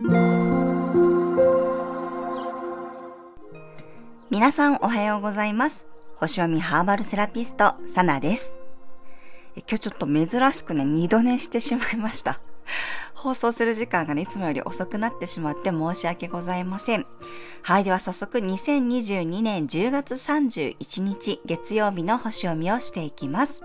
皆さんおはようございます。星読みハーバルセラピスト、サナです。今日ちょっと珍しくね、二度寝してしまいました。放送する時間がね、いつもより遅くなってしまって申し訳ございません。はい、では早速2022年10月31日月曜日の星読みをしていきます。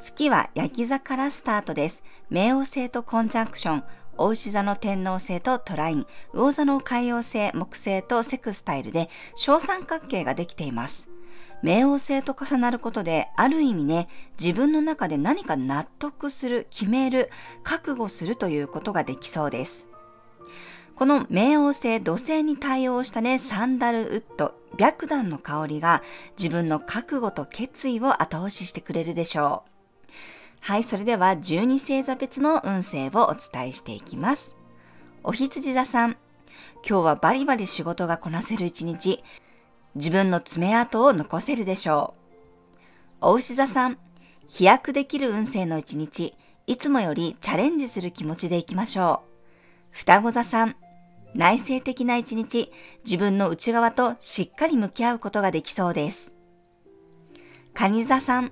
月は焼き座からスタートです。冥王星とコンジャンクション、お牛座の天王星とトライン、魚座の海洋星、木星とセクスタイルで小三角形ができています。冥王星と重なることで、ある意味ね、自分の中で何か納得する、決める、覚悟するということができそうです。この冥王星、土星に対応したね、サンダルウッド、白檀の香りが自分の覚悟と決意を後押ししてくれるでしょう。はい、それでは12星座別の運勢をお伝えしていきます。お羊座さん、今日はバリバリ仕事がこなせる一日、自分の爪痕を残せるでしょう。お牛座さん、飛躍できる運勢の一日、いつもよりチャレンジする気持ちでいきましょう。双子座さん、内省的な一日、自分の内側としっかり向き合うことができそうです。蟹座さん、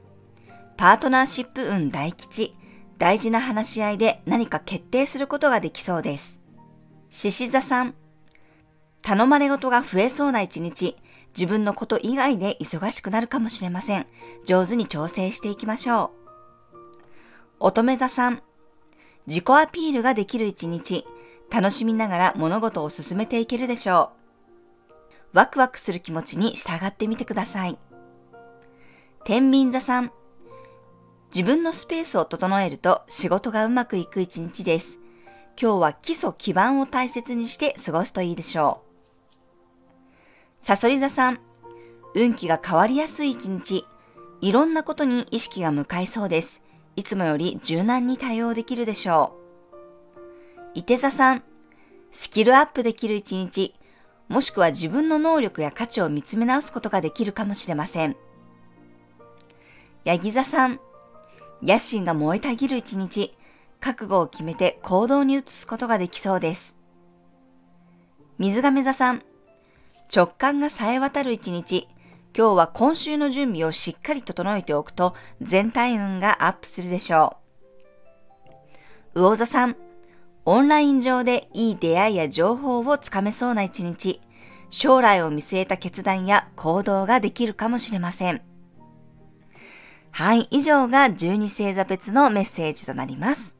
パートナーシップ運大吉、大事な話し合いで何か決定することができそうです。獅子座さん、頼まれ事が増えそうな一日、自分のこと以外で忙しくなるかもしれません。上手に調整していきましょう。乙女座さん、自己アピールができる一日、楽しみながら物事を進めていけるでしょう。ワクワクする気持ちに従ってみてください。天秤座さん、自分のスペースを整えると仕事がうまくいく一日です。今日は基礎基盤を大切にして過ごすといいでしょう。サソリ座さん、運気が変わりやすい一日、いろんなことに意識が向かいそうです。いつもより柔軟に対応できるでしょう。伊手座さん、スキルアップできる一日、もしくは自分の能力や価値を見つめ直すことができるかもしれません。ヤギ座さん、野心が燃えたぎる一日、覚悟を決めて行動に移すことができそうです。水亀座さん、直感が冴え渡る一日、今日は今週の準備をしっかり整えておくと全体運がアップするでしょう。魚座さん、オンライン上でいい出会いや情報をつかめそうな一日、将来を見据えた決断や行動ができるかもしれません。はい、以上が12星座別のメッセージとなります。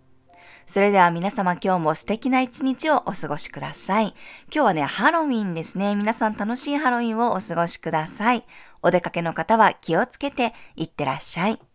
それでは皆様今日も素敵な一日をお過ごしください。今日はね、ハロウィンですね。皆さん楽しいハロウィンをお過ごしください。お出かけの方は気をつけていってらっしゃい。